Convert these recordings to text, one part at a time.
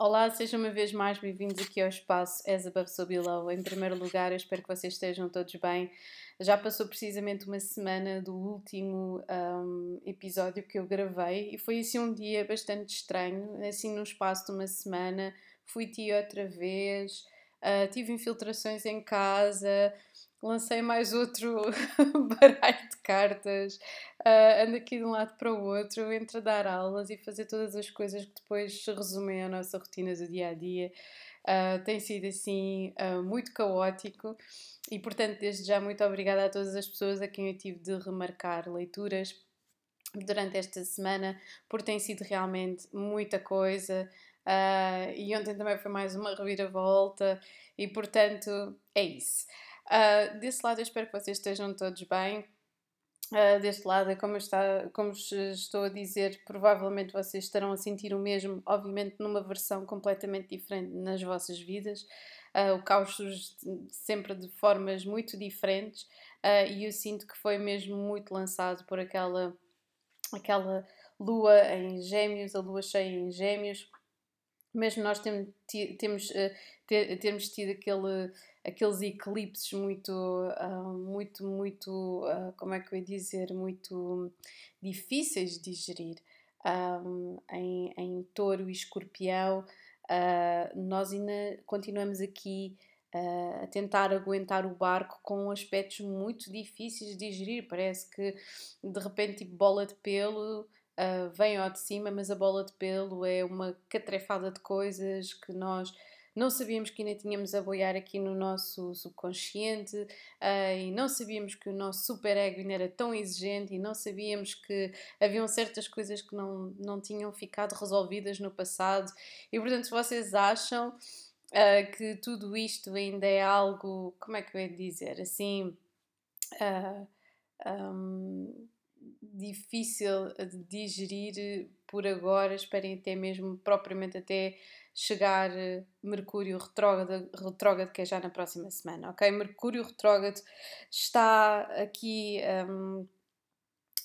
Olá, sejam uma vez mais bem-vindos aqui ao espaço As Above So Below. Em primeiro lugar, eu espero que vocês estejam todos bem. Já passou precisamente uma semana do último um, episódio que eu gravei e foi assim um dia bastante estranho. Assim, no espaço de uma semana, fui tia outra vez, uh, tive infiltrações em casa, lancei mais outro baralho de cartas, uh, ando aqui de um lado para o outro, entre dar aulas e fazer todas as coisas que depois se resumem à nossa rotina do dia a dia. Uh, tem sido assim uh, muito caótico e, portanto, desde já, muito obrigada a todas as pessoas a quem eu tive de remarcar leituras durante esta semana, porque tem sido realmente muita coisa. Uh, e ontem também foi mais uma reviravolta, e portanto é isso. Uh, desse lado, eu espero que vocês estejam todos bem. Uh, deste lado, como, está, como estou a dizer, provavelmente vocês estarão a sentir o mesmo, obviamente numa versão completamente diferente nas vossas vidas. Uh, o caos surge sempre de formas muito diferentes uh, e eu sinto que foi mesmo muito lançado por aquela, aquela lua em gêmeos, a lua cheia em gêmeos. Mesmo nós temos, temos, temos tido aquele aqueles eclipses muito, uh, muito, muito, uh, como é que eu ia dizer, muito difíceis de digerir um, em, em touro e escorpião, nós ainda continuamos aqui a tentar aguentar o barco com aspectos muito difíceis de digerir. Parece que de repente, tipo bola de pelo. Uh, vem ao de cima, mas a bola de pelo é uma catrefada de coisas que nós não sabíamos que ainda tínhamos a boiar aqui no nosso subconsciente uh, e não sabíamos que o nosso superego ainda era tão exigente e não sabíamos que haviam certas coisas que não, não tinham ficado resolvidas no passado. E portanto, se vocês acham uh, que tudo isto ainda é algo, como é que eu ia dizer, assim. Uh, um, difícil de digerir por agora, esperem até mesmo propriamente até chegar eh, Mercúrio retrógrado, retrógrado, que é já na próxima semana, ok? Mercúrio retrógrado está aqui um,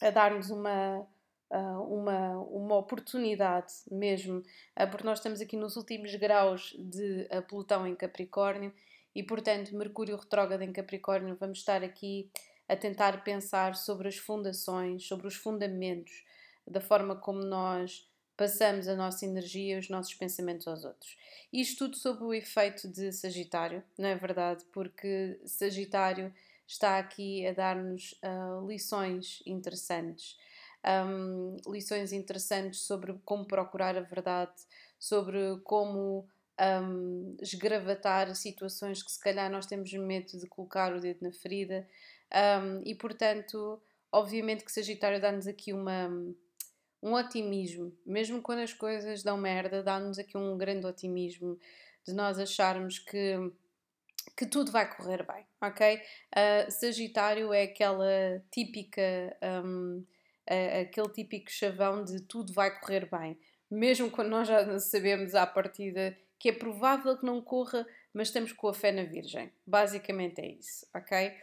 a dar-nos uma, uma, uma oportunidade mesmo, porque nós estamos aqui nos últimos graus de Plutão em Capricórnio e, portanto, Mercúrio retrógrado em Capricórnio, vamos estar aqui a tentar pensar sobre as fundações, sobre os fundamentos da forma como nós passamos a nossa energia, os nossos pensamentos aos outros. Isto tudo sob o efeito de Sagitário, não é verdade? Porque Sagitário está aqui a dar-nos uh, lições interessantes. Um, lições interessantes sobre como procurar a verdade, sobre como um, esgravatar situações que se calhar nós temos medo de colocar o dedo na ferida. Um, e portanto, obviamente que Sagitário dá-nos aqui uma um otimismo, mesmo quando as coisas dão merda, dá-nos aqui um grande otimismo de nós acharmos que, que tudo vai correr bem, ok? Uh, Sagitário é aquela típica, um, uh, aquele típico chavão de tudo vai correr bem, mesmo quando nós já sabemos à partida que é provável que não corra, mas estamos com a fé na Virgem. Basicamente é isso, ok?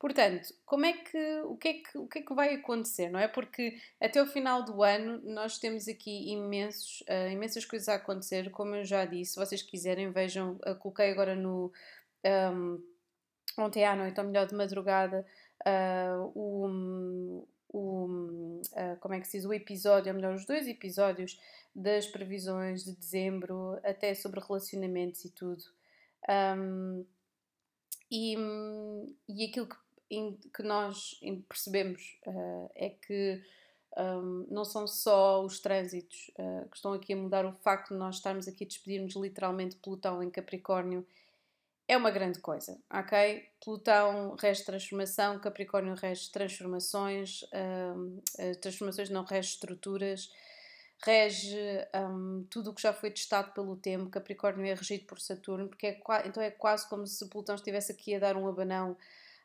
Portanto, como é que, o, que é que, o que é que vai acontecer, não é? Porque até o final do ano nós temos aqui imensos, uh, imensas coisas a acontecer, como eu já disse, se vocês quiserem, vejam, uh, coloquei agora no um, ontem à noite, ou melhor, de madrugada, uh, o, o como é que se diz, o episódio, ou melhor, os dois episódios das previsões de dezembro, até sobre relacionamentos e tudo. Um, e, e aquilo que que nós percebemos uh, é que um, não são só os trânsitos uh, que estão aqui a mudar, o facto de nós estarmos aqui a despedirmos literalmente Plutão em Capricórnio é uma grande coisa, ok? Plutão rege transformação, Capricórnio rege transformações, um, eh, transformações não rege estruturas, rege um, tudo o que já foi testado pelo tempo. Capricórnio é regido por Saturno, porque é, então é quase como se Plutão estivesse aqui a dar um abanão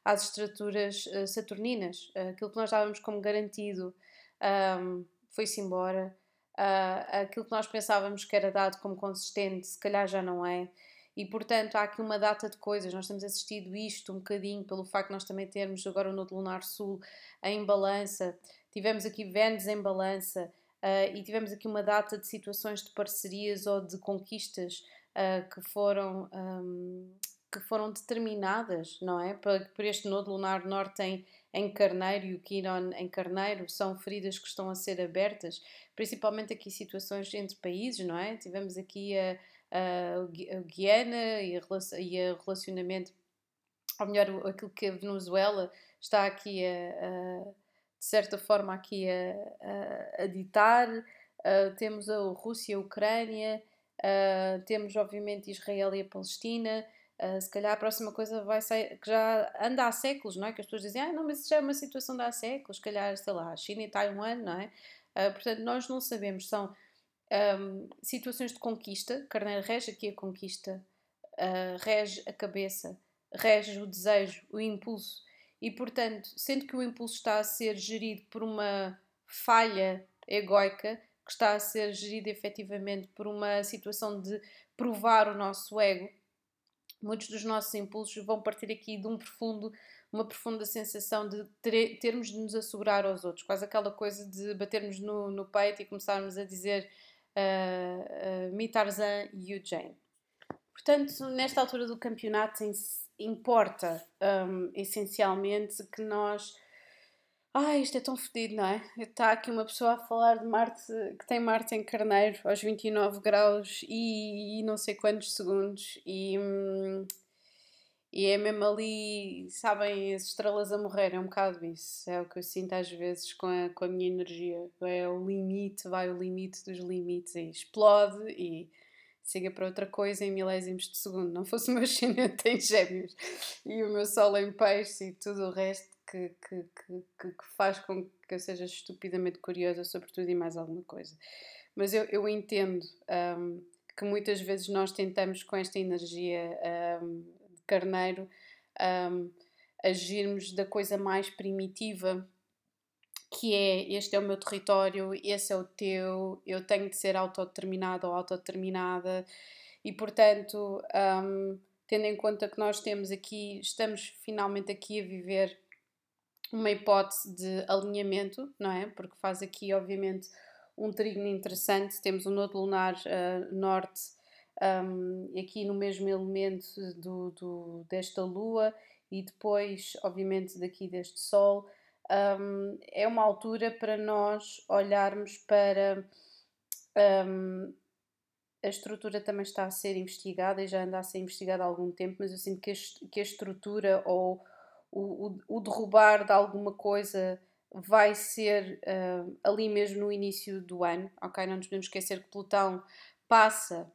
às estruturas uh, saturninas. Uh, aquilo que nós dávamos como garantido um, foi-se embora. Uh, aquilo que nós pensávamos que era dado como consistente, se calhar já não é. E portanto há aqui uma data de coisas. Nós temos assistido isto um bocadinho pelo facto de nós também termos agora o Nodo Lunar Sul em balança. Tivemos aqui Vênus em balança. uh, e tivemos aqui uma data de situações de parcerias ou de conquistas uh, que foram. Um, que foram determinadas, não é? Por, por este nodo lunar norte em, em Carneiro e o Quiron em Carneiro, são feridas que estão a ser abertas, principalmente aqui situações entre países, não é? Tivemos aqui a, a, a Guiana e, a, e o relacionamento, ou melhor, aquilo que a Venezuela está aqui a, de certa forma aqui a, ditar. Uh, temos a Rússia, a Ucrânia, uh, temos obviamente Israel e a Palestina. Uh, se calhar a próxima coisa vai ser que já anda há séculos, não é? Que as pessoas dizem, ah, não, mas isso já é uma situação de há séculos, se calhar, sei lá, China e Taiwan, não é? Uh, portanto, nós não sabemos, são um, situações de conquista, Carneiro rege aqui a conquista, uh, rege a cabeça, rege o desejo, o impulso, e portanto, sendo que o impulso está a ser gerido por uma falha egoica, que está a ser gerido efetivamente por uma situação de provar o nosso ego, muitos dos nossos impulsos vão partir aqui de um profundo, uma profunda sensação de ter, termos de nos assegurar aos outros, quase aquela coisa de batermos no, no peito e começarmos a dizer uh, uh, me Tarzan e you Jane. Portanto, nesta altura do campeonato importa um, essencialmente que nós Ai, isto é tão fedido, não é? Está aqui uma pessoa a falar de Marte, que tem Marte em Carneiro aos 29 graus e, e não sei quantos segundos, e, hum, e é mesmo ali, sabem, as estrelas a morrer, é um bocado isso. É o que eu sinto às vezes com a, com a minha energia. É o limite, vai o limite dos limites e explode e siga para outra coisa em milésimos de segundo. Não fosse o meu ascendente em gêmeos e o meu sol em peixe e tudo o resto que, que, que, que, faz com que eu seja estupidamente curiosa sobre tudo e mais alguma coisa. Mas eu, eu entendo um, que muitas vezes nós tentamos, com esta energia um, de carneiro, um, agirmos da coisa mais primitiva que é este é o meu território, esse é o teu, eu tenho de ser autodeterminado ou autodeterminada e portanto, um, tendo em conta que nós temos aqui, estamos finalmente aqui a viver uma hipótese de alinhamento, não é? Porque faz aqui, obviamente, um trígono interessante. Temos o um nodo lunar uh, norte um, aqui no mesmo elemento do, do, desta lua e depois, obviamente, daqui deste sol. Um, é uma altura para nós olharmos para. Um, a estrutura também está a ser investigada e já anda a ser investigada há algum tempo, mas eu sinto que a, que a estrutura ou o, o, derrubar de alguma coisa vai ser uh, ali mesmo no início do ano, ok? Não nos podemos esquecer que Plutão passa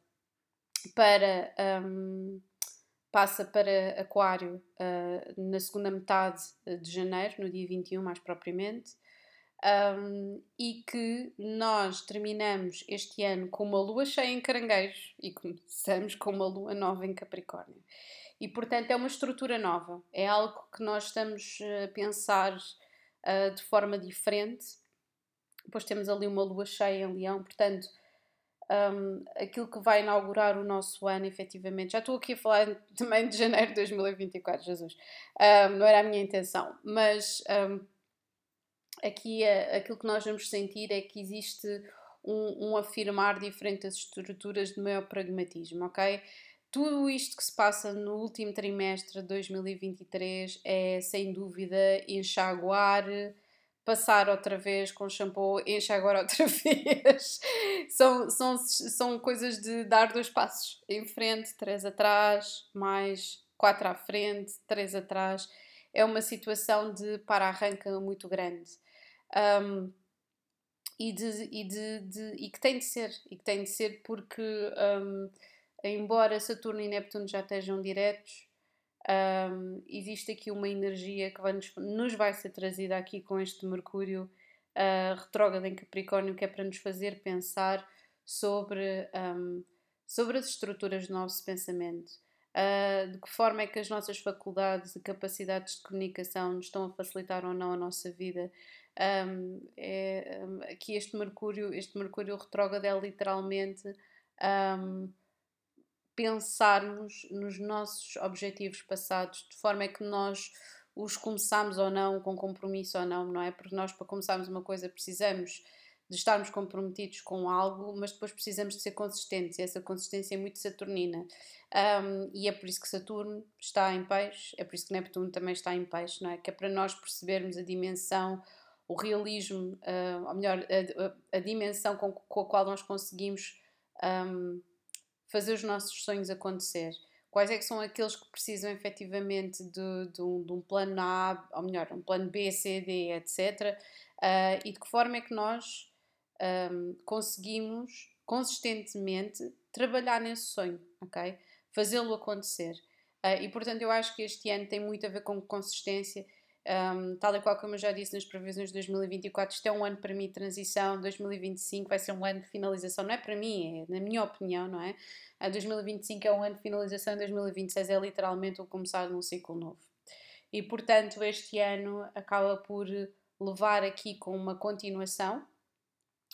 para, um, passa para Aquário uh, na segunda metade de janeiro, no dia 21 mais propriamente, um, e que nós terminamos este ano com uma lua cheia em Caranguejos e começamos com uma lua nova em Capricórnio. E, portanto, é uma estrutura nova, é algo que nós estamos a pensar uh, de forma diferente. Depois temos ali uma lua cheia em Leão, portanto, um, aquilo que vai inaugurar o nosso ano, efetivamente. Já estou aqui a falar também de janeiro de 2024, Jesus. Um, não era a minha intenção, mas um, aqui uh, aquilo que nós vamos sentir é que existe um, afirmar diferente das estruturas de maior pragmatismo, ok? Tudo isto que se passa no último trimestre de 2023 é sem dúvida enxaguar, passar outra vez com shampoo, enxaguar outra vez. são, são, são coisas de dar dois passos em frente, três atrás, mais quatro à frente, três atrás. É uma situação de para-arranca muito grande. Um, e, de, e, de, de, e que tem de ser, e que tem de ser porque um, embora Saturno e Neptuno já estejam diretos, um, existe aqui uma energia que vai nos, nos, vai ser trazida aqui com este Mercúrio uh, retrógrado em Capricórnio, que é para nos fazer pensar sobre, um, sobre as estruturas do nosso pensamento. Uh, de que forma é que as nossas faculdades e capacidades de comunicação nos estão a facilitar ou não a nossa vida. Um, é, aqui este Mercúrio, este Mercúrio retrógrado é literalmente um, pensarmos nos nossos objetivos passados, de forma é que nós os começamos ou não, com compromisso ou não, não é? Porque nós, para começarmos uma coisa, precisamos de estarmos comprometidos com algo, mas depois precisamos de ser consistentes e essa consistência é muito saturnina. Um, e é por isso que Saturno está em peixe, é por isso que Neptuno também está em peixe, não é? Que é para nós percebermos a dimensão, o realismo, uh, ou melhor, a, a, dimensão com, com, a qual nós conseguimos um, fazer os nossos sonhos acontecer. Quais é que são aqueles que precisam efetivamente de, de, um, de um, plano A, ou melhor, um plano B, C, D, etc. Uh, e de que forma é que nós um, conseguimos consistentemente trabalhar nesse sonho, ok? Fazê-lo acontecer. Uh, e portanto, eu acho que este ano tem muito a ver com consistência. Um, tal e qual como eu já disse nas previsões de 2024, isto é um ano para mim de transição. 2025 vai ser um ano de finalização, não é para mim, é na minha opinião, não é? A 2025 é um ano de finalização, 2026 é literalmente o começar de um ciclo novo. E portanto, este ano acaba por levar aqui com uma continuação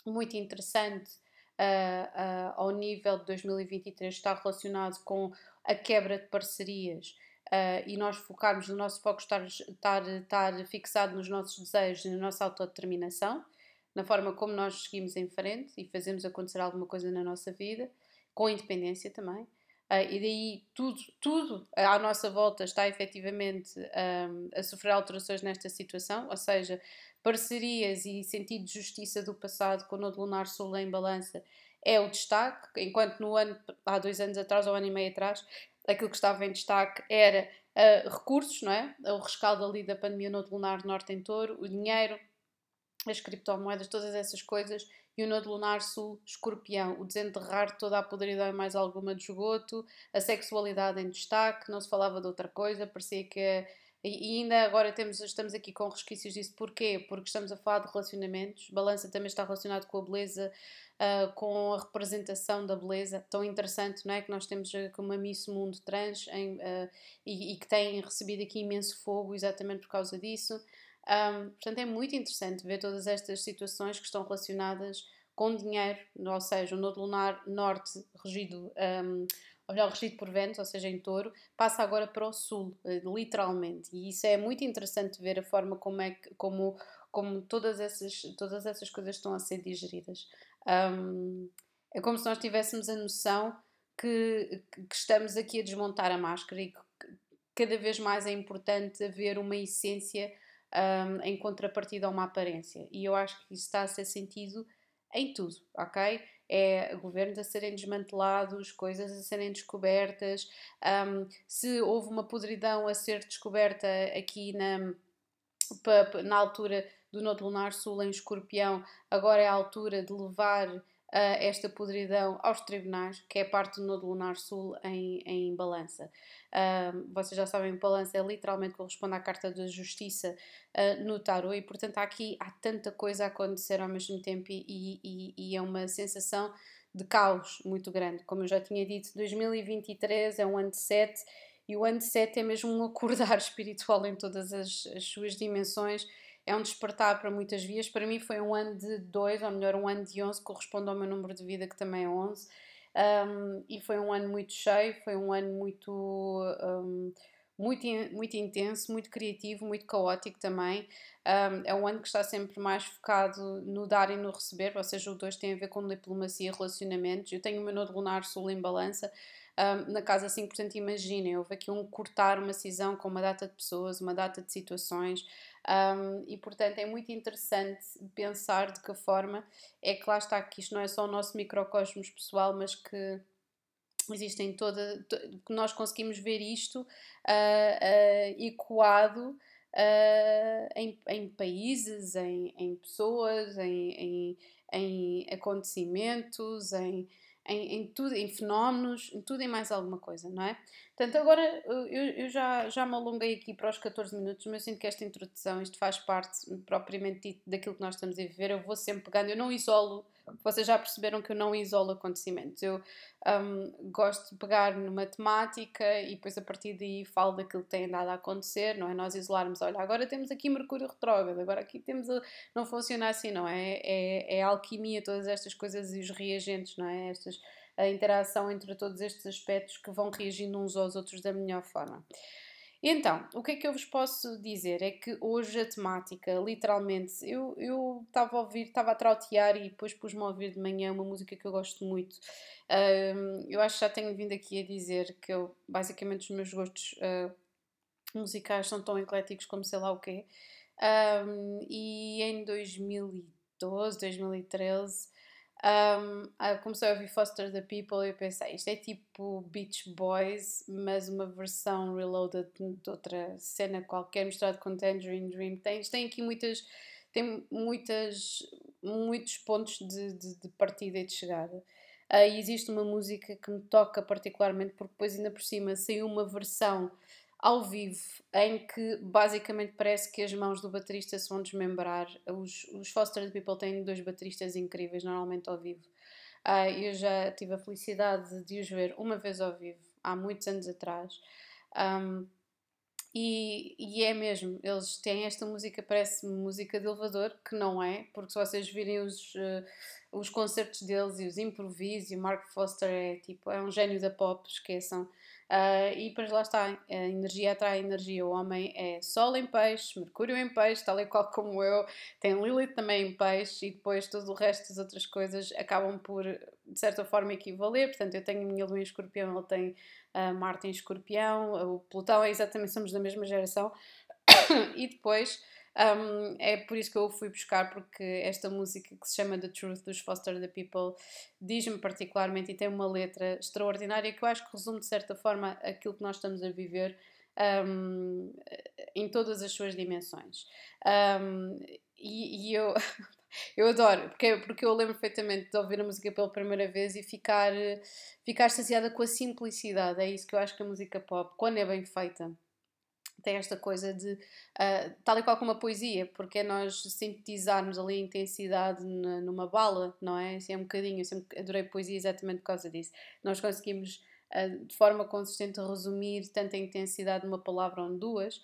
muito interessante uh, uh, ao nível de 2023 está relacionado com a quebra de parcerias uh, e nós focarmos no nosso foco estar, estar, estar fixado nos nossos desejos e na nossa autodeterminação, na forma como nós seguimos em frente e fazemos acontecer alguma coisa na nossa vida, com independência também. Uh, e daí tudo, tudo à nossa volta está efetivamente um, a sofrer alterações nesta situação, ou seja, parcerias e sentido de justiça do passado com o Nodo Lunar Sul em balança é o destaque, enquanto no ano, há dois anos atrás, ou um ano e meio atrás, aquilo que estava em destaque era uh, recursos, não é? O rescaldo ali da pandemia no lunar norte em touro, o dinheiro, as criptomoedas, todas essas coisas, e o nodo lunar sul, escorpião, o desenterrar toda a podridão e mais alguma de esgoto, a sexualidade em destaque, não se falava de outra coisa, parecia que e, ainda agora temos, estamos aqui com resquícios disso. Porquê? Porque estamos a falar de relacionamentos. Balança também está relacionado com a beleza, uh, com a representação da beleza. Tão interessante, não é? Que nós temos aqui uma Miss Mundo trans em, uh, e, e, que tem recebido aqui imenso fogo exatamente por causa disso. Um, portanto, é muito interessante ver todas estas situações que estão relacionadas com dinheiro, ou seja, o Nodo Lunar Norte regido um, olhar regido por ventos, ou seja, em touro, passa agora para o sul, eh, literalmente. E isso é muito interessante ver a forma como é que, como, como todas, essas, todas essas coisas estão a ser digeridas. Um, é como se nós tivéssemos a noção que, que, estamos aqui a desmontar a máscara e que cada vez mais é importante haver uma essência um, em contrapartida a uma aparência. E eu acho que isso está a ser sentido em tudo, ok? É governos a serem desmantelados, coisas a serem descobertas. Um, se houve uma podridão a ser descoberta aqui na, na altura do Nodo Lunar Sul em Escorpião, agora é a altura de levar esta podridão aos tribunais, que é parte do Nodo Lunar Sul em, em Balança. Vocês já sabem, Balança é literalmente corresponde à Carta da Justiça uh, no Tarot e, portanto, aqui há tanta coisa a acontecer ao mesmo tempo e, e, e é uma sensação de caos muito grande. Como eu já tinha dito, 2023 é um ano de 7 e o ano de 7 é mesmo um acordar espiritual em todas as, as suas dimensões é um despertar para muitas vias. Para mim foi um ano de 2, ou melhor, um ano de 11, corresponde ao meu número de vida, que também é 11. Um, e foi um ano muito cheio, foi um ano muito, um, muito, muito intenso, muito criativo, muito caótico também. Um, é um ano que está sempre mais focado no dar e no receber, ou seja, o 2 tem a ver com diplomacia e relacionamentos. Eu tenho o meu nodo lunar sul em balança, um, na casa 5, portanto, imaginem, houve aqui um cortar, uma cisão com uma data de pessoas, uma data de situações, um, e portanto é muito interessante pensar de que forma é que lá está que isto não é só o nosso microcosmos pessoal, mas que existem toda. que nós conseguimos ver isto uh, uh, ecoado. Uh, em, em, países, em, em pessoas, em, em acontecimentos, em, em, em, tudo, em fenómenos, em tudo e mais alguma coisa, não é? Portanto, agora eu, eu já, já me alonguei aqui para os 14 minutos, mas eu sinto que esta introdução, isto faz parte propriamente dito daquilo que nós estamos a viver. Eu vou sempre pegando, eu não isolo, vocês já perceberam que eu não isolo acontecimentos. Eu um, gosto de pegar numa temática e depois a partir daí falo daquilo que tem andado a acontecer, não é? Nós isolarmos, olha, agora temos aqui Mercúrio retrógrado, agora aqui temos. A... Não funciona assim, não é? É, é alquimia, todas estas coisas e os reagentes, não é? Estas a interação entre todos estes aspectos que vão reagindo uns aos outros da melhor forma. Então, o que é que eu vos posso dizer? É que hoje a temática, literalmente, eu estava a ouvir, estava a trautear e depois pus-me a ouvir de manhã uma música que eu gosto muito. Um, eu acho que já tenho vindo aqui a dizer que eu, basicamente os meus gostos uh, musicais são tão ecléticos como sei lá o quê. Um, e em 2012, 2013 um, comecei a ouvir Foster the People e eu pensei, isto é tipo Beach Boys, mas uma versão reloaded de outra cena qualquer, misturado com Tangerine Dream. Tem, tem aqui muitas, tem muitas, muitos pontos de, de, de partida e de chegada. Uh, e existe uma música que me toca particularmente, porque depois ainda por cima saiu uma versão ao vivo, em que basicamente parece que as mãos do baterista se vão desmembrar. Os, os Foster the People têm dois bateristas incríveis, normalmente ao vivo. Uh, eu já tive a felicidade de os ver uma vez ao vivo, há muitos anos atrás. Um, e, e, é mesmo, eles têm esta música, parece música de elevador, que não é, porque se vocês virem os, uh, os concertos deles e os improvisos, e o Mark Foster é tipo, é um gênio da pop, esqueçam. Uh, e depois lá está, a energia atrai a energia. O homem é Sol em peixe, Mercúrio em peixe, tal e qual como eu, tem Lilith também em peixe, e depois todo o resto das outras coisas acabam por, de certa forma, equivaler. Portanto, eu tenho a minha lua em escorpião, ele tem a Marte em escorpião, o Plutão é exatamente, somos da mesma geração. e depois um, é por isso que eu fui buscar, porque esta música que se chama The Truth dos Foster the People diz-me particularmente e tem uma letra extraordinária que eu acho que resume de certa forma aquilo que nós estamos a viver um, em todas as suas dimensões. Um, e, e, eu. Eu adoro, porque, porque eu lembro perfeitamente de ouvir a música pela primeira vez e ficar, ficar saciada com a simplicidade. É isso que eu acho que a música pop, quando é bem feita, tem esta coisa de uh, tal e qual como a poesia, porque é nós sintetizarmos ali a intensidade na, numa bala, não é? Assim, é um bocadinho, eu sempre adorei poesia exatamente por causa disso. Nós conseguimos uh, de forma consistente resumir tanta intensidade numa palavra ou duas.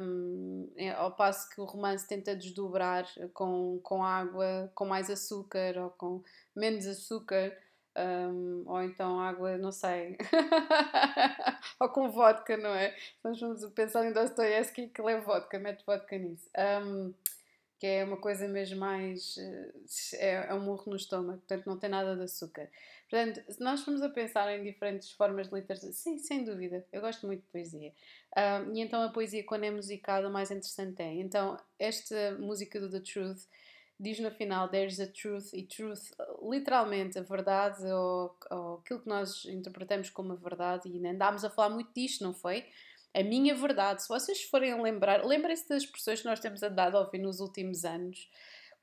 Um, é, ao passo que o romance tenta desdobrar com, com água, com mais açúcar ou com menos açúcar, um, ou então água, não sei, ou com vodka, não é? Nós vamos pensar em Dostoiévski que leva vodka, mete vodka nisso. Um, que é uma coisa mesmo mais. É, é um murro no estômago, portanto não tem nada de açúcar. Portanto, se nós formos a pensar em diferentes formas de literatura, sim, sem dúvida, eu gosto muito de poesia. Um, e então a poesia, quando é musicada, o mais interessante é. Então, esta música do The Truth diz no final there's a truth e truth literalmente a verdade ou, ou aquilo que nós interpretamos como a verdade e andámos a falar muito disto, não foi? A minha verdade, se vocês forem lembrar, lembrem-se das expressões que nós temos andado a ouvir nos últimos anos,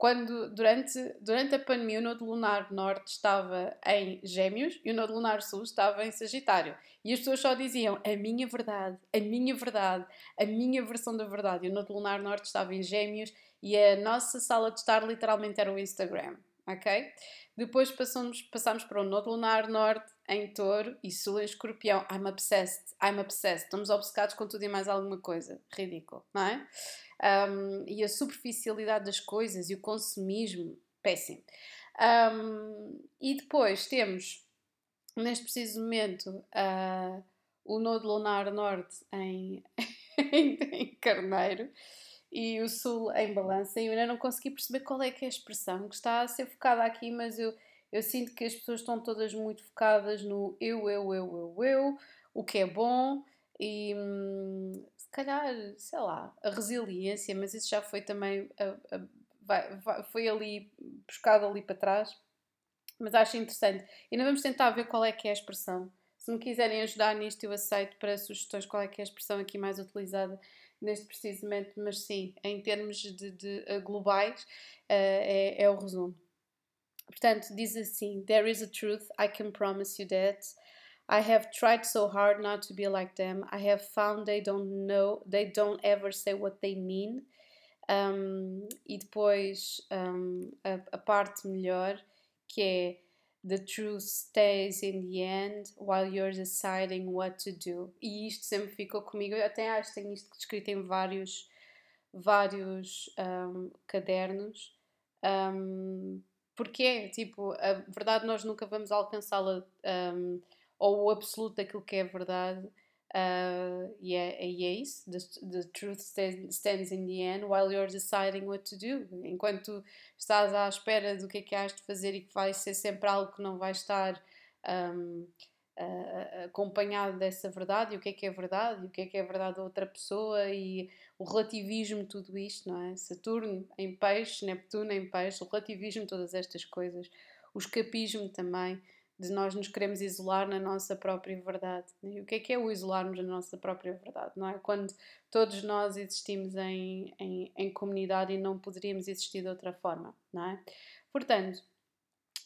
quando durante, durante a pandemia o Nodo Lunar Norte estava em Gêmeos e o Nodo Lunar Sul estava em Sagitário. E as pessoas só diziam a minha verdade, a minha verdade, a minha versão da verdade. E o Nodo Lunar Norte estava em Gêmeos e a nossa sala de estar literalmente era o Instagram, ok? Depois passamos, passamos para o Nodo Lunar Norte em Touro e Sul em Escorpião. I'm obsessed, I'm obsessed. Estamos obcecados com tudo e mais alguma coisa. Ridículo, não é? Um, e a superficialidade das coisas e o consumismo, péssimo. Um, e depois temos, neste preciso momento, uh, o Nodo Lunar Norte em, em Carneiro e o Sul em balança. E eu ainda não consegui perceber qual é que é a expressão que está a ser focada aqui, mas eu, eu sinto que as pessoas estão todas muito focadas no eu, eu, eu, eu, eu, o que é bom e hum, se calhar, sei lá, a resiliência, mas isso já foi também. A, a, vai, foi ali buscado ali para trás. Mas acho interessante. E ainda vamos tentar ver qual é que é a expressão. Se me quiserem ajudar nisto, eu aceito para sugestões qual é que é a expressão aqui mais utilizada neste precisamente, mas sim, em termos de, de uh, globais, uh, é, é o resumo. Portanto, diz assim: There is a truth, I can promise you that. I have tried so hard not to be like them. I have found they don't know, they don't ever say what they mean. Um, e depois um, a, a parte melhor, que é The truth stays in the end while you're deciding what to do. E isto sempre ficou comigo. Eu até acho que tenho isto escrito em vários, vários um, cadernos. Um, porque é, tipo, a verdade nós nunca vamos alcançá-la, um, ou o absoluto daquilo que é verdade. Uh, e, é, isso. The, the truth stands in the end while you're deciding what to do. Enquanto estás à espera do que é que has de fazer e que vai ser sempre algo que não vai estar um, acompanhado dessa verdade, e o que é que é verdade, e o que é que é verdade da outra pessoa, e o relativismo, tudo isto, não é? Saturno em peixe, Neptuno em peixe, o relativismo, todas estas coisas, o escapismo também de nós nos queremos isolar na nossa própria verdade. E o que é que é o isolarmos na nossa própria verdade? Não é? Quando todos nós existimos em, em, em comunidade e não poderíamos existir de outra forma, não é? Portanto,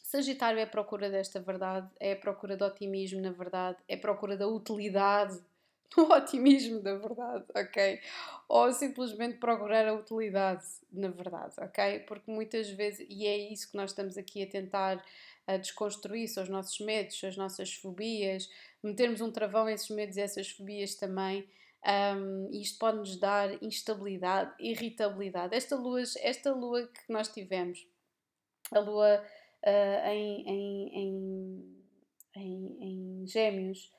Sagitário é a procura desta verdade, é a procura do otimismo na verdade, é a procura da utilidade no otimismo da verdade, ok? Ou simplesmente procurar a utilidade na verdade, ok? Porque muitas vezes, e é isso que nós estamos aqui a tentar a desconstruir, são os nossos medos, as nossas fobias, metermos um travão a esses medos e essas fobias também. Um, isto pode nos dar instabilidade, irritabilidade. Esta lua, esta lua que nós tivemos, a lua uh, em, em, em, em, Gêmeos,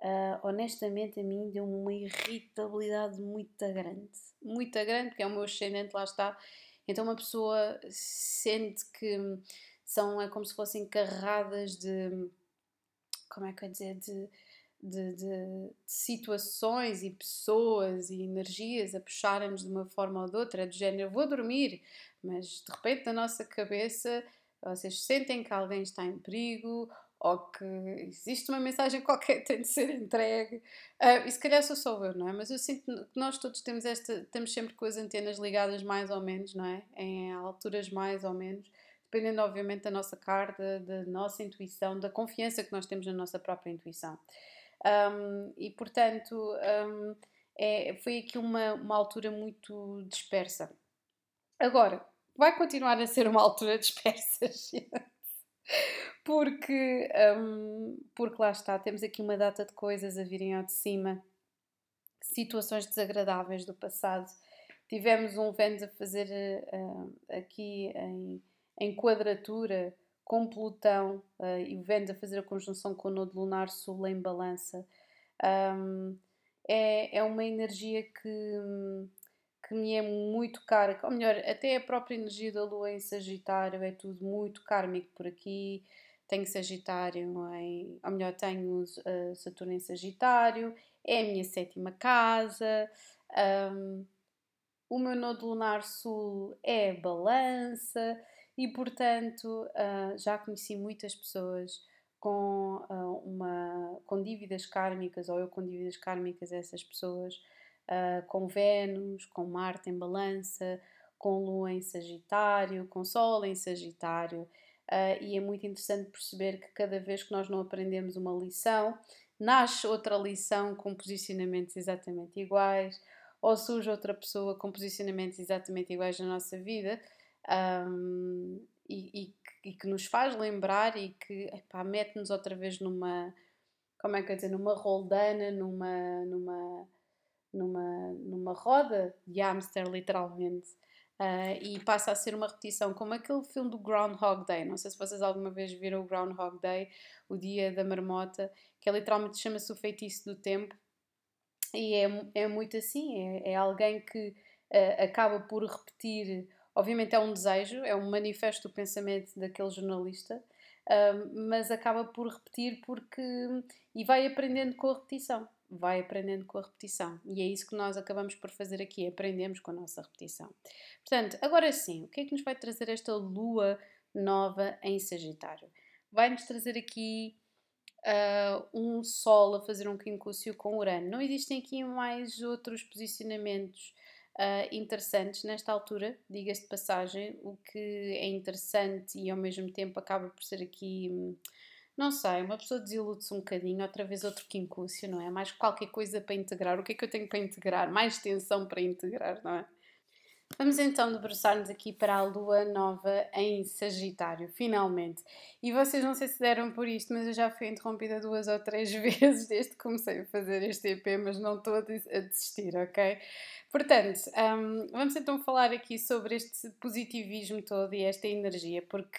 uh, honestamente a mim deu-me uma irritabilidade muito grande. Muito grande, porque é o meu ascendente, lá está. Então uma pessoa sente que são é como se fossem carradas de como é que eu ia dizer de, de, de, de, situações e pessoas e energias a puxarem-nos de uma forma ou de outra, é do género, vou dormir, mas de repente na nossa cabeça vocês sentem que alguém está em perigo ou que existe uma mensagem qualquer que tem de ser entregue. Uh, e se calhar sou só eu, não é? Mas eu sinto que nós todos temos, esta, temos sempre com as antenas ligadas mais ou menos, não é? Em alturas mais ou menos dependendo obviamente da nossa carta, da nossa intuição, da confiança que nós temos na nossa própria intuição. Um, e portanto, um, é, foi aqui uma, uma altura muito dispersa. Agora, vai continuar a ser uma altura dispersa, porque, um, porque lá está, temos aqui uma data de coisas a virem ao de cima, situações desagradáveis do passado. Tivemos um Vênus a fazer uh, aqui em em quadratura com Plutão uh, e o Vênus a fazer a conjunção com o Nodo Lunar Sul em Balança, um, é, é uma energia que, que me é muito cara, ou melhor, até a própria energia da Lua em Sagitário é tudo muito kármico por aqui. Tenho Sagitário em. Ou melhor, tenho uh, Saturno em Sagitário, é a minha sétima casa. Um, o meu nodo lunar sul é balança, e portanto uh, já conheci muitas pessoas com, uh, uma, com dívidas kármicas, ou eu com dívidas kármicas, essas pessoas, uh, com Vênus, com Marte em Balança, com Lua em Sagitário, com Sol em Sagitário. e é muito interessante perceber que cada vez que nós não aprendemos uma lição, nasce outra lição com posicionamentos exatamente iguais, ou surge outra pessoa com posicionamentos exatamente iguais na nossa vida um, e, e, e, que nos faz lembrar e que mete-nos outra vez numa, como é que eu dizer, numa roldana, numa, numa, numa, numa roda de hamster, literalmente. Uh, e passa a ser uma repetição, como aquele filme do Groundhog Day. Não sei se vocês alguma vez viram o Groundhog Day, o Dia da Marmota, que é literalmente chama-se o feitiço do tempo. E é, é muito assim: é, é alguém que uh, acaba por repetir Obviamente é um desejo, é um manifesto do pensamento daquele jornalista, mas acaba por repetir porque. e vai aprendendo com a repetição. Vai aprendendo com a repetição. E é isso que nós acabamos por fazer aqui, aprendemos com a nossa repetição. Portanto, agora sim, o que é que nos vai trazer esta lua nova em Sagitário? Vai-nos trazer aqui uh, um Sol a fazer um quincúcio com Urano. Não existem aqui mais outros posicionamentos uh, interessantes nesta altura, diga-se de passagem, o que é interessante e ao mesmo tempo acaba por ser aqui, não sei, uma pessoa desilude-se um bocadinho, outra vez outro quincúcio, não é? Mais qualquer coisa para integrar. O que é que eu tenho para integrar? Mais tensão para integrar, não é? Vamos então debruçar-nos aqui para a lua nova em Sagitário, finalmente. E vocês não sei se deram por isto, mas eu já fui interrompida duas ou três vezes desde que comecei a fazer este EP, mas não estou a desistir, ok? Portanto, um, vamos então falar aqui sobre este positivismo todo e esta energia, porque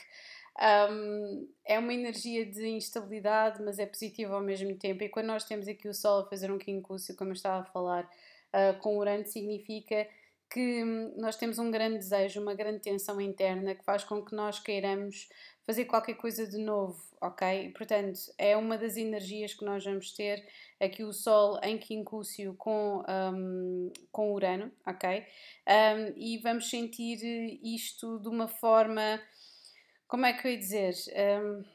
Um, é uma energia de instabilidade, mas é positiva ao mesmo tempo. E quando nós temos aqui o Sol a fazer um quincúcio, como eu estava a falar, uh, com Urano, significa que nós temos um grande desejo, uma grande tensão interna que faz com que nós queiramos fazer qualquer coisa de novo, ok? Portanto, é uma das energias que nós vamos ter aqui o Sol em quincúcio com, um, com Urano, ok? Um, e vamos sentir isto de uma forma, como é que eu ia dizer? Um,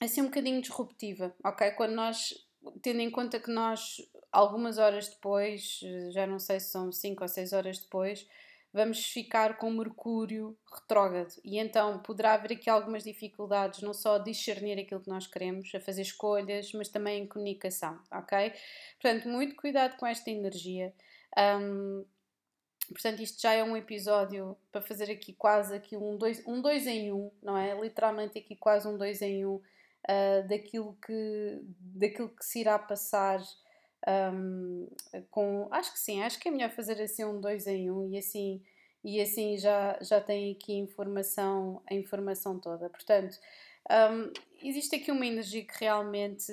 assim um bocadinho disruptiva, ok? Quando nós, tendo em conta que nós, algumas horas depois, já não sei se são 5 ou 6 horas depois, vamos ficar com Mercúrio retrógrado e então poderá haver aqui algumas dificuldades, não só a discernir aquilo que nós queremos, a fazer escolhas, mas também em comunicação, ok? Portanto, muito cuidado com esta energia. Um, portanto, isto já é um episódio para fazer aqui quase aqui um dois, um dois em um, não é? Literalmente aqui quase um dois em um uh, daquilo, que, daquilo que se irá passar um, com, acho que sim, acho que é melhor fazer assim um dois em um e assim, e assim já, já tem aqui informação, a informação toda. Portanto, um, existe aqui uma energia que realmente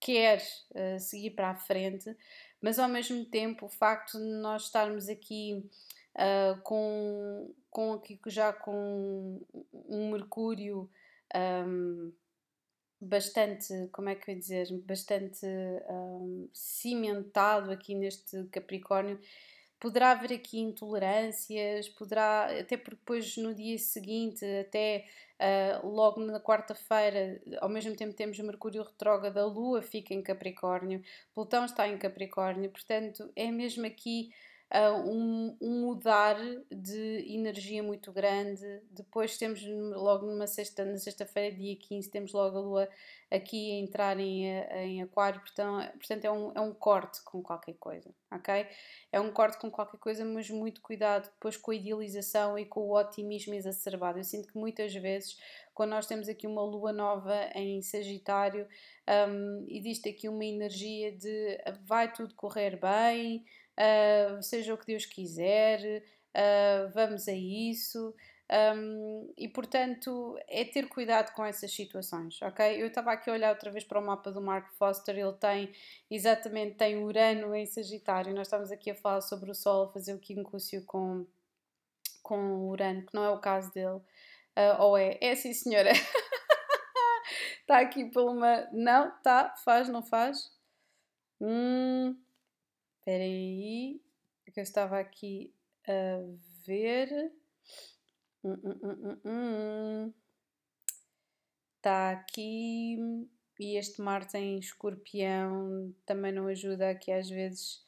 quer uh, seguir para a frente, mas ao mesmo tempo o facto de nós estarmos aqui uh, com, com aqui já com um Mercúrio um, bastante, como é que eu ia dizer, bastante um, cimentado aqui neste Capricórnio, poderá haver aqui intolerâncias, poderá, até porque depois no dia seguinte, até uh, logo na quarta-feira, ao mesmo tempo temos Mercúrio retrógrado, a Lua fica em Capricórnio, Plutão está em Capricórnio, portanto é mesmo aqui uh, um, um, mudar de energia muito grande. Depois temos logo numa sexta, na sexta-feira, dia 15, temos logo a Lua aqui a entrar em, em aquário, portanto, portanto é, um, é um corte com qualquer coisa, ok? É um corte com qualquer coisa, mas muito cuidado depois com a idealização e com o otimismo exacerbado. Eu sinto que muitas vezes, quando nós temos aqui uma lua nova em Sagitário, um, existe aqui uma energia de vai tudo correr bem, uh, seja o que Deus quiser, uh, vamos a isso. Um, e portanto é ter cuidado com essas situações, ok? Eu estava aqui a olhar outra vez para o mapa do Mark Foster, ele tem exatamente tem Urano em Sagitário, nós estamos aqui a falar sobre o Sol, a fazer o quincúcio com, com Urano, que não é o caso dele, uh, ou é? É sim senhora, está aqui por uma. Não, tá, faz, não faz? Hum, Espera aí, que eu estava aqui a ver. Hum, hum, hum, Está aqui. E este Marte em escorpião também não ajuda aqui às vezes.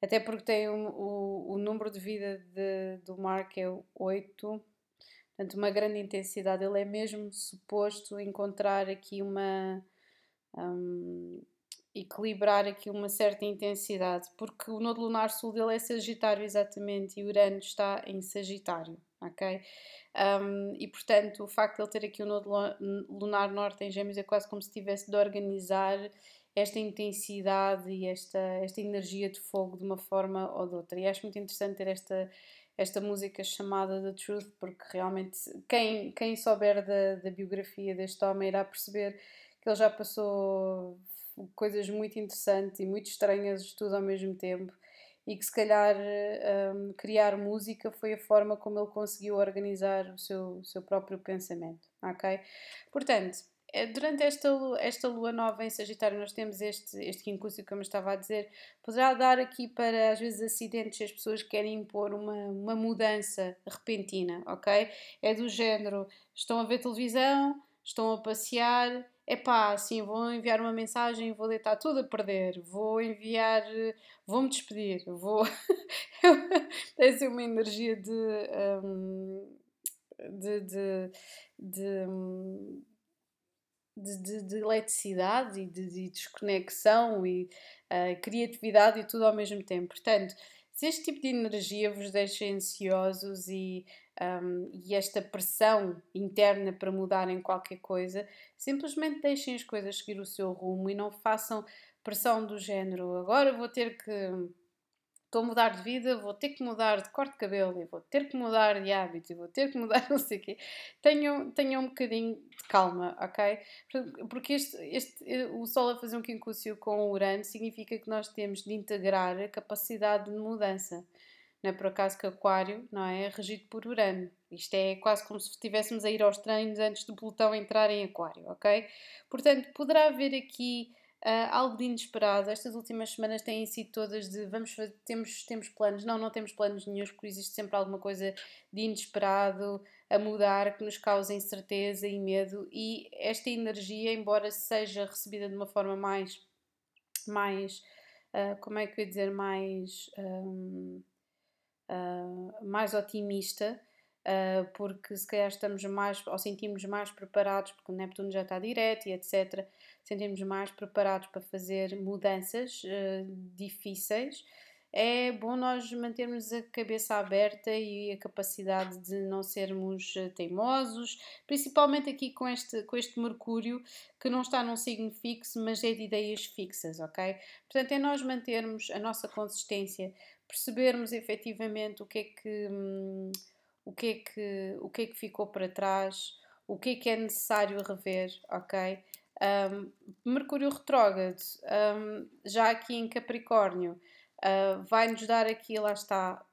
Até porque tem o, o, o número de vida de, do Mark é 8. Portanto, uma grande intensidade. Ele é mesmo suposto encontrar aqui uma. Um, equilibrar aqui uma certa intensidade, porque o nodo lunar sul dele é Sagitário exatamente e Urano está em Sagitário, ok? Um, e portanto, o facto de ele ter aqui o nodo lunar norte em Gêmeos é quase como se tivesse de organizar esta intensidade e esta, esta energia de fogo de uma forma ou de outra. E acho muito interessante ter esta, esta música chamada The Truth, porque realmente quem, quem souber da, da biografia deste homem irá perceber que ele já passou coisas muito interessantes e muito estranhas tudo ao mesmo tempo e que se calhar um, criar música foi a forma como ele conseguiu organizar o seu, seu próprio pensamento, ok? Portanto, é, durante esta, esta lua nova em Sagitário nós temos este, este quincúcio, como eu estava a dizer, poderá dar aqui para às vezes acidentes as pessoas querem impor uma, uma mudança repentina, ok? É do género, estão a ver televisão, estão a passear epá, assim, vou enviar uma mensagem vou deitar tudo a perder, vou enviar, vou-me despedir, vou. Tem assim uma energia de, um, de, de, de, de, de, de eletricidade e de, de desconexão e uh, criatividade e tudo ao mesmo tempo. Portanto, se este tipo de energia vos deixa ansiosos e um, e esta pressão interna para mudarem qualquer coisa, simplesmente deixem as coisas seguir o seu rumo e não façam pressão do género agora vou ter que estou a mudar de vida, vou ter que mudar de corte de cabelo, e vou ter que mudar de hábito, e vou ter que mudar não sei o quê. Tenham, tenham um bocadinho de calma, ok? Porque este, este, o Sol a fazer um quincúcio com o Urano significa que nós temos de integrar a capacidade de mudança. Não é por acaso que Aquário não é, é regido por Urano. Isto é quase como se estivéssemos a ir aos treinos antes do Plutão entrar em Aquário, ok? Portanto, poderá haver aqui Uh, algo de inesperado. Estas últimas semanas têm sido todas de vamos fazer, temos, temos planos. Não, não temos planos nenhums, porque existe sempre alguma coisa de inesperado a mudar que nos causa incerteza e medo. E esta energia, embora seja recebida de uma forma mais, mais uh, como é que eu ia dizer, mais, um, uh, mais otimista, uh, porque se calhar estamos mais ou sentimos mais preparados, porque o Neptuno já está direto e etc. Sentimos mais preparados para fazer mudanças uh, difíceis. É bom nós mantermos a cabeça aberta e a capacidade de não sermos ah, teimosos, principalmente aqui com este, com este Mercúrio, que não está num signo fixo, mas é de ideias fixas, ok? Portanto, é nós mantermos a nossa consistência, percebermos efetivamente o que é que. Hum, o que é que, o que, é que ficou para trás, o que é que é necessário rever, ok? Um, Mercúrio retrógrado, um, já aqui em Capricórnio, uh, vai-nos dar aqui, lá está,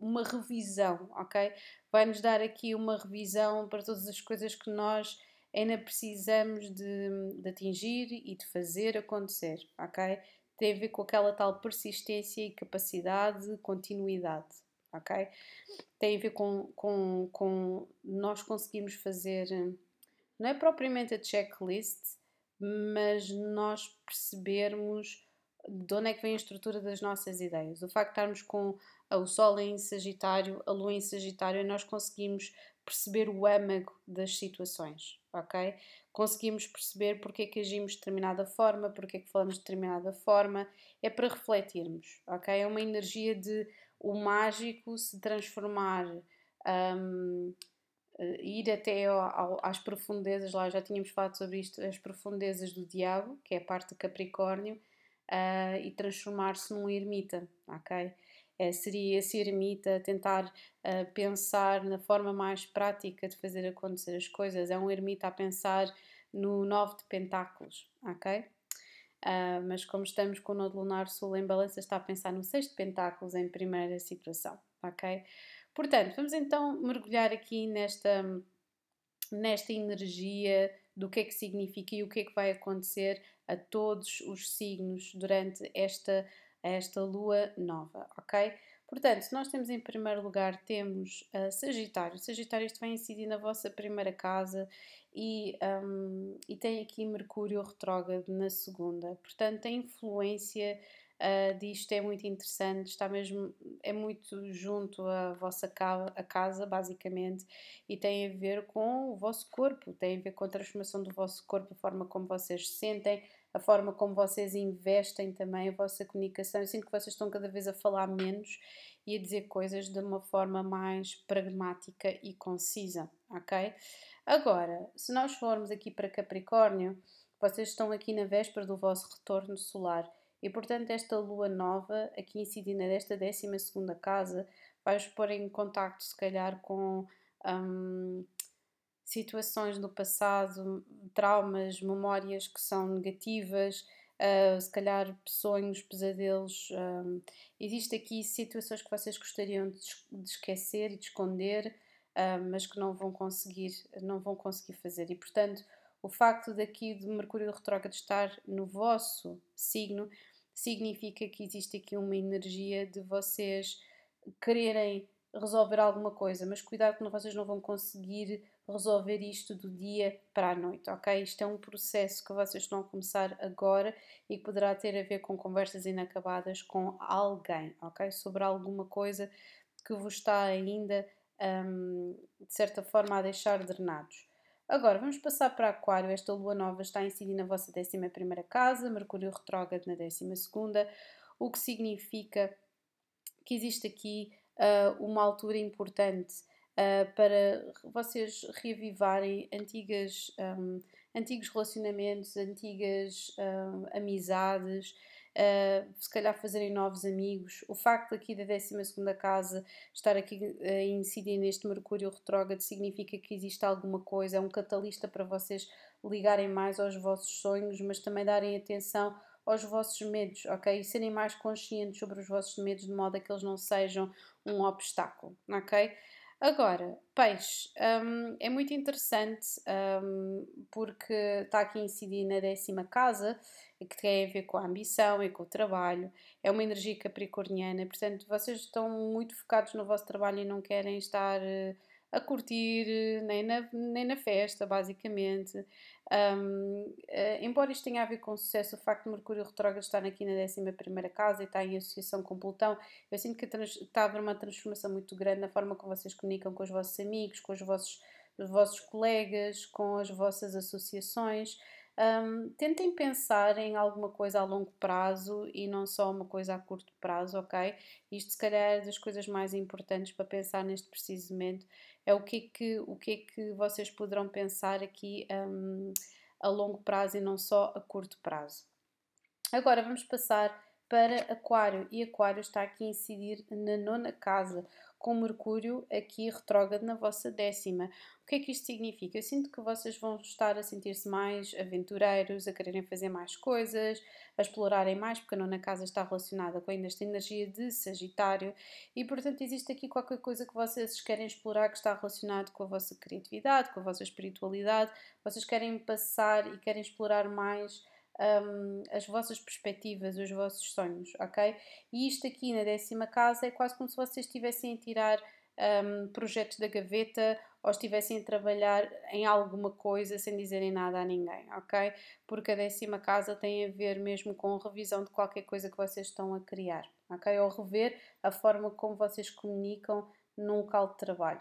uma revisão, ok? Vai-nos dar aqui uma revisão para todas as coisas que nós ainda precisamos de, de atingir e de fazer acontecer, ok? Tem a ver com aquela tal persistência e capacidade, continuidade, ok? Tem a ver com, com, com nós conseguimos fazer, não é propriamente a checklist, mas nós percebermos de onde é que vem a estrutura das nossas ideias. O facto de estarmos com o Sol em Sagitário, a Lua em Sagitário, nós conseguimos perceber o âmago das situações, ok? Conseguimos perceber porque é que agimos de determinada forma, porque é que falamos de determinada forma, é para refletirmos, ok? É uma energia de o mágico se transformar, um, eh, ir até ao, ao, às profundezas, lá já tínhamos falado sobre isto, as profundezas do diabo, que é a parte de Capricórnio, uh, e transformar-se num ermita, ok? É, seria esse ermita tentar uh, pensar na forma mais prática de fazer acontecer as coisas. É um ermita a pensar no nove de pentáculos, ok? Uh, mas como estamos com o Nodo Lunar Sul em balança, está a pensar no sexto pentáculos em primeira situação, ok? Portanto, vamos então mergulhar aqui nesta, nesta energia do que é que significa e o que é que vai acontecer a todos os signos durante esta, esta lua nova, ok? Portanto, se nós temos em primeiro lugar, temos uh, Sagitário. Sagitário, isto vai incidir na vossa primeira casa e, um, e tem aqui Mercúrio retrógrado na segunda. Portanto, a influência uh, disto é muito interessante, está mesmo, é muito junto à vossa ca a casa, basicamente, e tem a ver com o vosso corpo, tem a ver com a transformação do vosso corpo, a forma como vocês se sentem, a forma como vocês investem também a vossa comunicação. Eu sinto que vocês estão cada vez a falar menos e a dizer coisas de uma forma mais pragmática e concisa, ok? Agora, se nós formos aqui para Capricórnio, vocês estão aqui na véspera do vosso retorno solar e, portanto, esta lua nova, aqui incidindo nesta 12 casa, vai-vos pôr em contacto, se calhar, com. Um, situações do passado, traumas, memórias que são negativas, uh, se calhar sonhos, pesadelos. Um, existe aqui situações que vocês gostariam de, de esquecer e de esconder, uh, mas que não vão conseguir, não vão conseguir fazer. E portanto, o facto daqui de Mercúrio retrógrado estar no vosso signo significa que existe aqui uma energia de vocês quererem resolver alguma coisa, mas cuidado que vocês não vão conseguir resolver isto do dia para a noite, ok? Isto é um processo que vocês estão a começar agora e que poderá ter a ver com conversas inacabadas com alguém, ok? Sobre alguma coisa que vos está ainda, um, de certa forma, a deixar drenados. Agora, vamos passar para Aquário. Esta lua nova está a incidir na vossa 11 casa, Mercúrio retrógrado na 12, o que significa que existe aqui uh, uma altura importante uh, para vocês reavivarem antigas, um, antigos relacionamentos, antigas um, amizades. Uh, se calhar fazerem novos amigos. O facto aqui da 12 casa estar aqui uh, incidir neste Mercúrio retrógrado significa que existe alguma coisa, é um catalista para vocês ligarem mais aos vossos sonhos, mas também darem atenção aos vossos medos, ok? E serem mais conscientes sobre os vossos medos de modo a que eles não sejam um obstáculo, ok? Agora, peixe, um, é muito interessante um, porque está aqui a incidir na décima casa, que tem a ver com a ambição e com o trabalho. É uma energia capricorniana, portanto, vocês estão muito focados no vosso trabalho e não querem estar. Uh, a curtir, nem na, nem na festa, basicamente. Um, eh, embora isto tenha a ver com sucesso, o facto de Mercúrio retrógrado estar aqui na 11 casa e está em associação com Plutão, eu sinto que está a haver uma transformação muito grande na forma como vocês comunicam com os vossos amigos, com os vossos, os vossos colegas, com as vossas associações. Um, tentem pensar em alguma coisa a longo prazo e não só uma coisa a curto prazo, ok? Isto, se calhar, é das coisas mais importantes para pensar neste preciso momento é o que é que, o que, é que vocês poderão pensar aqui um, a longo prazo e não só a curto prazo. Agora vamos passar para Aquário e Aquário está aqui a incidir na nona casa, com Mercúrio aqui retrógrado na vossa décima. O que é que isto significa? Eu sinto que vocês vão estar a sentir-se mais aventureiros, a quererem fazer mais coisas, a explorarem mais, porque a nona casa está relacionada com ainda esta energia de Sagitário e, portanto, existe aqui qualquer coisa que vocês querem explorar que está relacionado com a vossa criatividade, com a vossa espiritualidade. Vocês querem passar e querem explorar mais um, as vossas perspectivas, os vossos sonhos, ok? E isto aqui na décima casa é quase como se vocês estivessem a tirar um, projetos da gaveta ou estivessem a trabalhar em alguma coisa sem dizerem nada a ninguém, ok? Porque a décima casa tem a ver mesmo com a revisão de qualquer coisa que vocês estão a criar, ok? Ou rever a forma como vocês comunicam num local de trabalho.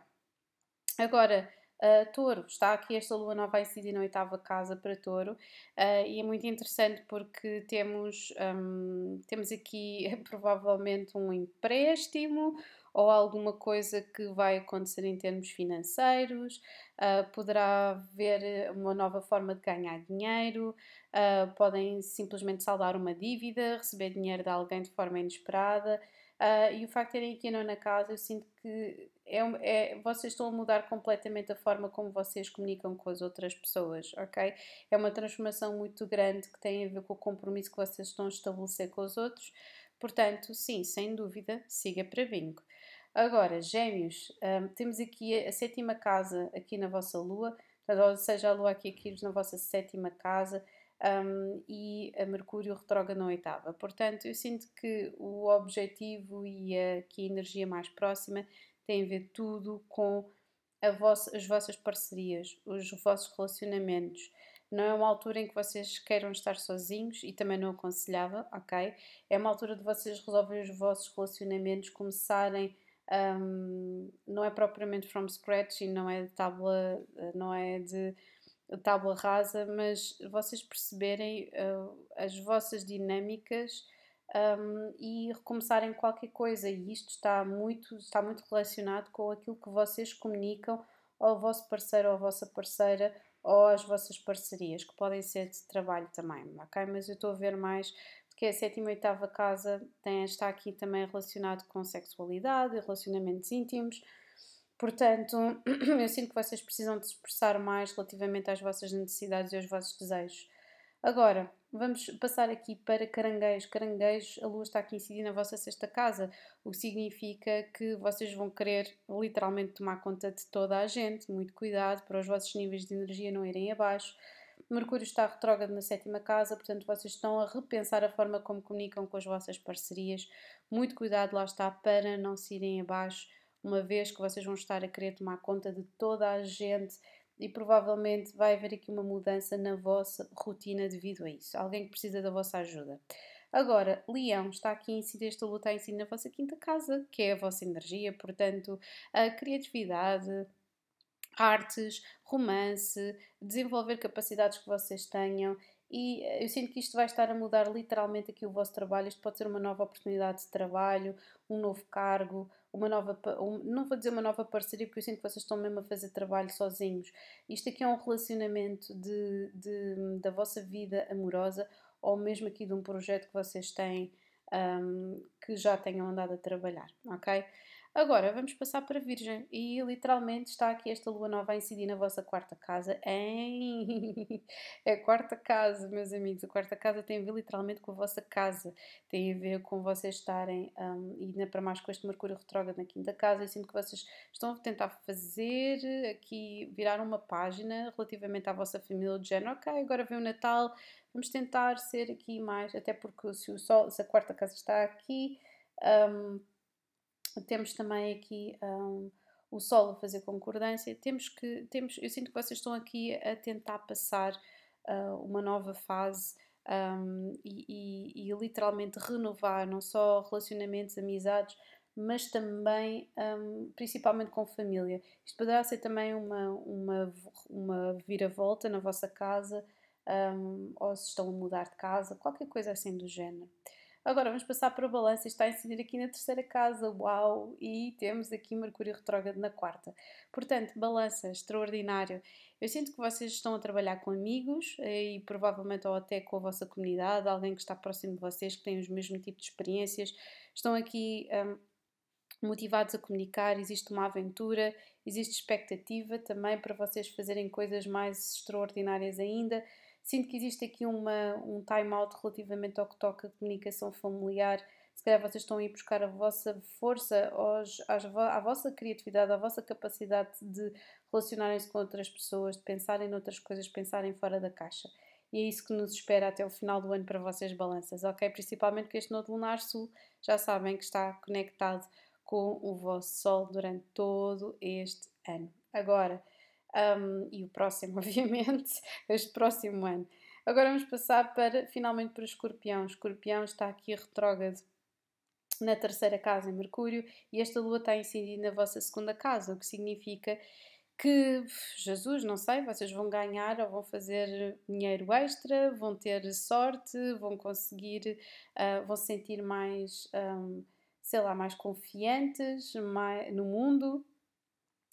Agora, Uh, touro, está aqui esta lua nova a incidir na oitava casa para touro uh, e é muito interessante porque temos, um, temos aqui provavelmente um empréstimo ou alguma coisa que vai acontecer em termos financeiros, uh, poderá haver uma nova forma de ganhar dinheiro, podem simplesmente saldar uma dívida, receber dinheiro de alguém de forma inesperada. Uh, e o facto de terem aqui a nona casa, eu sinto que é, é, vocês estão a mudar completamente a forma como vocês comunicam com as outras pessoas, ok? É uma transformação muito grande que tem a ver com o compromisso que vocês estão a estabelecer com os outros. Portanto, sim, sem dúvida, siga para bingo. Agora, gêmeos, um, temos aqui a, a, sétima casa aqui na vossa lua, ou seja, a lua aqui, aqui na vossa sétima casa, um, e a Mercúrio retrógrado na oitava. Portanto, eu sinto que o objetivo e a, que a energia mais próxima tem a ver tudo com as vossas parcerias, os vossos relacionamentos. Não é uma altura em que vocês queiram estar sozinhos e também não aconselhava, ok? É uma altura de vocês resolverem os vossos relacionamentos, começarem. Um, não é propriamente from scratch e não é de tábua, não é de tábua rasa, mas vocês perceberem uh, as vossas dinâmicas um, e recomeçarem qualquer coisa. E isto está muito, está muito relacionado com aquilo que vocês comunicam ao vosso parceiro ou à vossa parceira ou às vossas parcerias, que podem ser de trabalho também, ok? Mas eu estou a ver mais porque a sétima e oitava casa tem, está aqui também relacionado com sexualidade relacionamentos íntimos Portanto, eu sinto que vocês precisam de expressar mais relativamente às vossas necessidades e aos vossos desejos. Agora, vamos passar aqui para caranguejos. Caranguejos, a lua está aqui incidindo na vossa sexta casa, o que significa que vocês vão querer literalmente tomar conta de toda a gente. Muito cuidado para os vossos níveis de energia não irem abaixo. Mercúrio está retrógrado na sétima casa, portanto vocês estão a repensar a forma como comunicam com as vossas parcerias. Muito cuidado, lá está, para não se irem abaixo uma vez que vocês vão estar a querer tomar conta de toda a gente e provavelmente vai haver aqui uma mudança na vossa rotina devido a isso. Alguém que precisa da vossa ajuda. Agora, Leão está aqui em incidir esta luta em si na vossa quinta casa, que é a vossa energia, portanto, a criatividade, artes, romance, desenvolver capacidades que vocês tenham e eu sinto que isto vai estar a mudar literalmente aqui o vosso trabalho. Isto pode ser uma nova oportunidade de trabalho, um novo cargo, uma nova, um, não vou dizer uma nova parceria, porque eu sinto que vocês estão mesmo a fazer trabalho sozinhos. Isto aqui é um relacionamento de, de, da vossa vida amorosa ou mesmo aqui de um projeto que vocês têm um, que já tenham andado a trabalhar, ok? Agora vamos passar para Virgem e literalmente está aqui esta lua nova a incidir na vossa quarta casa. Em... É a quarta casa, meus amigos. A quarta casa tem a ver literalmente com a vossa casa, tem a ver com vocês estarem, um, e ainda para mais com este Mercúrio retrógrado na quinta casa. Eu sinto que vocês estão a tentar fazer aqui, virar uma página relativamente à vossa família de género. Ok, agora vem o Natal, vamos tentar ser aqui mais, até porque se, o Sol, se a quarta casa está aqui. Um, temos também aqui um, o Sol a fazer concordância. Temos que, temos, eu sinto que vocês estão aqui a tentar passar uh, uma nova fase um, e, e, e, literalmente renovar não só relacionamentos, amizades, mas também, um, principalmente com família. Isto poderá ser também uma, uma, uma viravolta na vossa casa, um, ou se estão a mudar de casa, qualquer coisa assim do género. Agora vamos passar para a balança. Está a incidir aqui na terceira casa, uau! E temos aqui Mercúrio retrógrado na quarta. Portanto, balança, extraordinário. Eu sinto que vocês estão a trabalhar com amigos eh, e provavelmente ou até com a vossa comunidade, alguém que está próximo de vocês, que tem os mesmos tipos de experiências. Estão aqui um, motivados a comunicar, existe uma aventura, existe expectativa também para vocês fazerem coisas mais extraordinárias ainda. Sinto que existe aqui uma, um time-out relativamente ao que toca a comunicação familiar. Se calhar vocês estão a ir buscar a vossa força, aos, à vossa criatividade, à vossa capacidade de relacionarem-se com outras pessoas, de pensarem noutras coisas, pensarem fora da caixa. E é isso que nos espera até o final do ano para vocês, balanças, ok? Principalmente que este Nodo Lunar Sul já sabem que está conectado com o vosso Sol durante todo este ano. Agora, um, e o próximo, obviamente, este próximo ano. Agora vamos passar para finalmente para escorpião. Escorpião está aqui retrógrado na terceira casa em Mercúrio e esta lua está incidida na vossa segunda casa, o que significa que, Jesus, não sei, vocês vão ganhar ou vão fazer dinheiro extra, vão ter sorte, vão conseguir, uh, vão se sentir mais, um, sei lá, mais confiantes mais, no mundo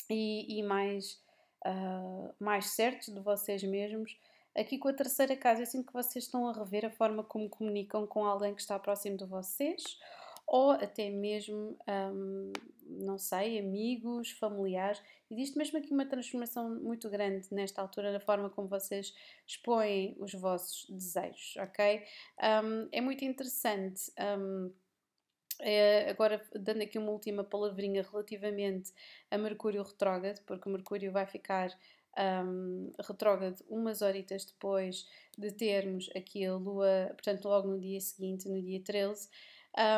e, e mais uh, mais certos de vocês mesmos. Aqui com a terceira casa, eu sinto que vocês estão a rever a forma como comunicam com alguém que está próximo de vocês, ou até mesmo, um, não sei, amigos, familiares. Existe mesmo aqui uma transformação muito grande nesta altura na forma como vocês expõem os vossos desejos, ok? Um, é muito interessante. Um, é, agora, dando aqui uma última palavrinha relativamente a Mercúrio retrógrado, porque Mercúrio vai ficar um, retrógrado umas horitas depois de termos aqui a Lua, portanto, logo no dia seguinte, no dia 13,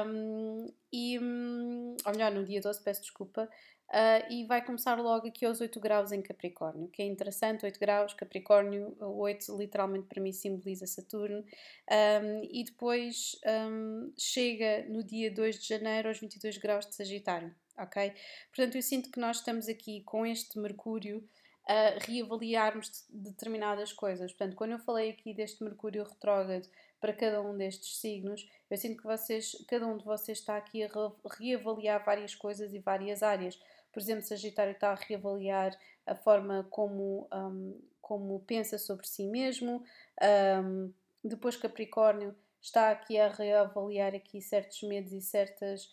um, e, hum, ou melhor, no dia 12, peço desculpa, Uh, e vai começar logo aqui aos 8 graus em Capricórnio, que é interessante, 8 graus, Capricórnio, 8 literalmente para mim simboliza Saturno, um, e depois um, chega no dia 2 de janeiro aos 22 graus de Sagitário, ok? Portanto, eu sinto que nós estamos aqui com este Mercúrio a reavaliarmos determinadas coisas. Portanto, quando eu falei aqui deste Mercúrio retrógrado para cada um destes signos, eu sinto que vocês, cada um de vocês está aqui a reavaliar várias coisas e várias áreas por exemplo, Sagitário está a reavaliar a forma como, um, como pensa sobre si mesmo. Um, depois Capricórnio está aqui a reavaliar aqui certos medos e certas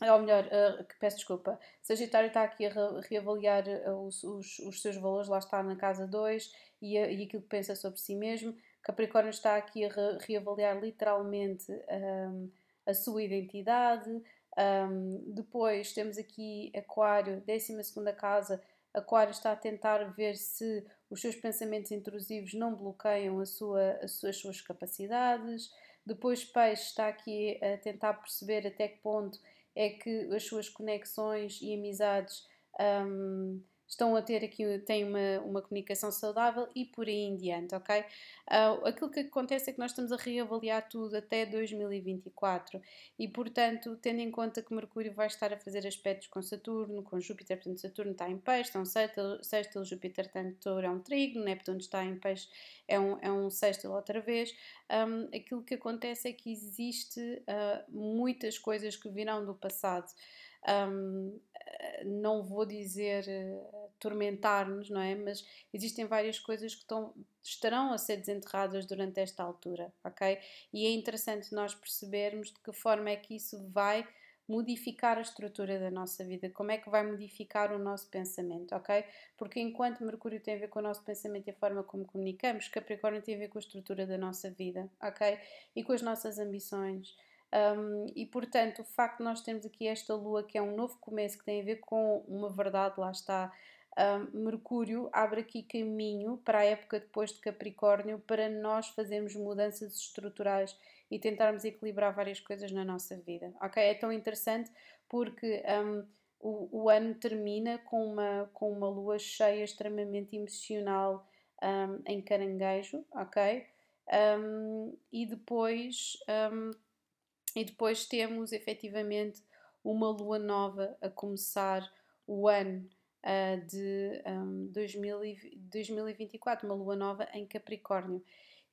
ou melhor, uh, peço desculpa, Sagitário está aqui a reavaliar uh, os, os, os, seus valores, lá está na casa 2 e, e aquilo que pensa sobre si mesmo. Capricórnio está aqui a re, reavaliar literalmente um, a sua identidade, um, depois temos aqui Aquário, 12 casa. Aquário está a tentar ver se os seus pensamentos intrusivos não bloqueiam a sua, as, suas, as suas capacidades. Depois, Peixe está aqui a tentar perceber até que ponto é que as suas conexões e amizades um, estão a ter aqui, têm uma, uma comunicação saudável e por aí em diante, ok? Uh, aquilo que acontece é que nós estamos a reavaliar tudo até 2024 e, portanto, tendo em conta que Mercúrio vai estar a fazer aspectos com Saturno, com Júpiter, portanto, Saturno está em peixe, é um sextil, Júpiter está touro, é um trigo, Neptuno está em peixe, é um, é um outra vez. Um, aquilo que acontece é que existe uh, muitas coisas que virão do passado um, não vou dizer uh, tormentar-nos, não é? Mas existem várias coisas que estão, estarão a ser desenterradas durante esta altura, ok? E é interessante nós percebermos de que forma é que isso vai modificar a estrutura da nossa vida, como é que vai modificar o nosso pensamento, ok? Porque enquanto Mercúrio tem a ver com o nosso pensamento e a forma como comunicamos, Capricórnio tem a ver com a estrutura da nossa vida, ok? E com as nossas ambições. Um, e portanto, o facto de nós termos aqui esta lua, que é um novo começo, que tem a ver com uma verdade, lá está. Um, Mercúrio abre aqui caminho para a época depois de Capricórnio para nós fazermos mudanças estruturais e tentarmos equilibrar várias coisas na nossa vida. Ok? É tão interessante porque um, o, o, ano termina com uma, com uma lua cheia extremamente emocional um, em caranguejo, ok? Um, e depois um, e depois temos efetivamente uma lua nova a começar o ano uh, de um, 2024, uma lua nova em Capricórnio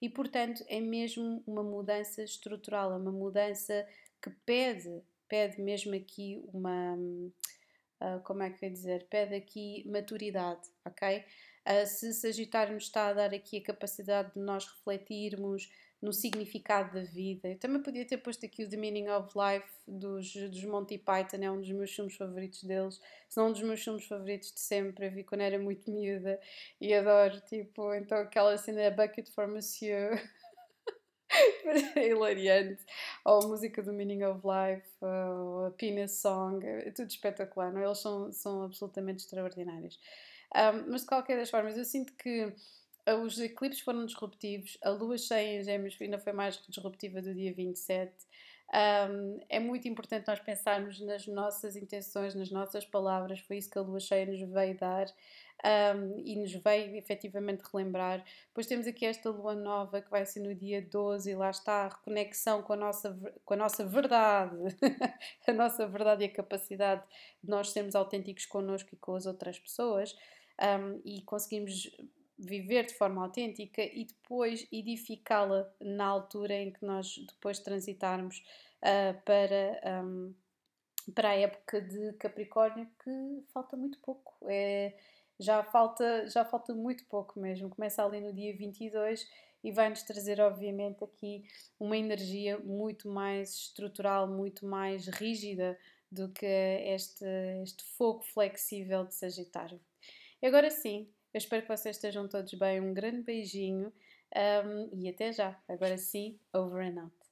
e, portanto, é mesmo uma mudança estrutural, é uma mudança que pede, pede mesmo aqui uma. Uh, como é que eu ia dizer? Pede aqui maturidade, ok? Uh, se Sagitário nos está a dar aqui a capacidade de nós refletirmos no significado da vida. Eu também podia ter posto aqui o The Meaning of Life dos, dos Monty Python, é um dos meus filmes favoritos deles, se não um dos meus filmes favoritos de sempre. Eu vi quando era muito miúda e adoro, tipo, então aquela cena Bucket for Monsieur. é hilariante. Ou a música do Meaning of Life, ou a Penis Song, é tudo espetacular, não? É? eles são, são absolutamente extraordinários. Um, mas de qualquer das formas, eu sinto que os eclipses foram disruptivos, a lua cheia em Gêmeos ainda foi mais disruptiva do dia 27. Um, é muito importante nós pensarmos nas nossas intenções, nas nossas palavras, foi isso que a lua cheia nos veio dar um, e nos veio efetivamente relembrar. Depois temos aqui esta lua nova que vai ser no dia 12 e lá está a reconexão com a nossa, com a nossa verdade, a nossa verdade e a capacidade de nós sermos autênticos connosco e com as outras pessoas um, e conseguimos viver de forma autêntica e depois edificá-la na altura em que nós depois transitarmos uh, para, um, para a época de Capricórnio, que falta muito pouco. É, já, falta, já falta muito pouco mesmo. Começa ali no dia 22 e vai-nos trazer, obviamente, aqui uma energia muito mais estrutural, muito mais rígida do que este, este fogo flexível de Sagitário. E agora sim, eu espero que vocês estejam todos bem. Um grande beijinho um, e até já. Agora sim, over and out.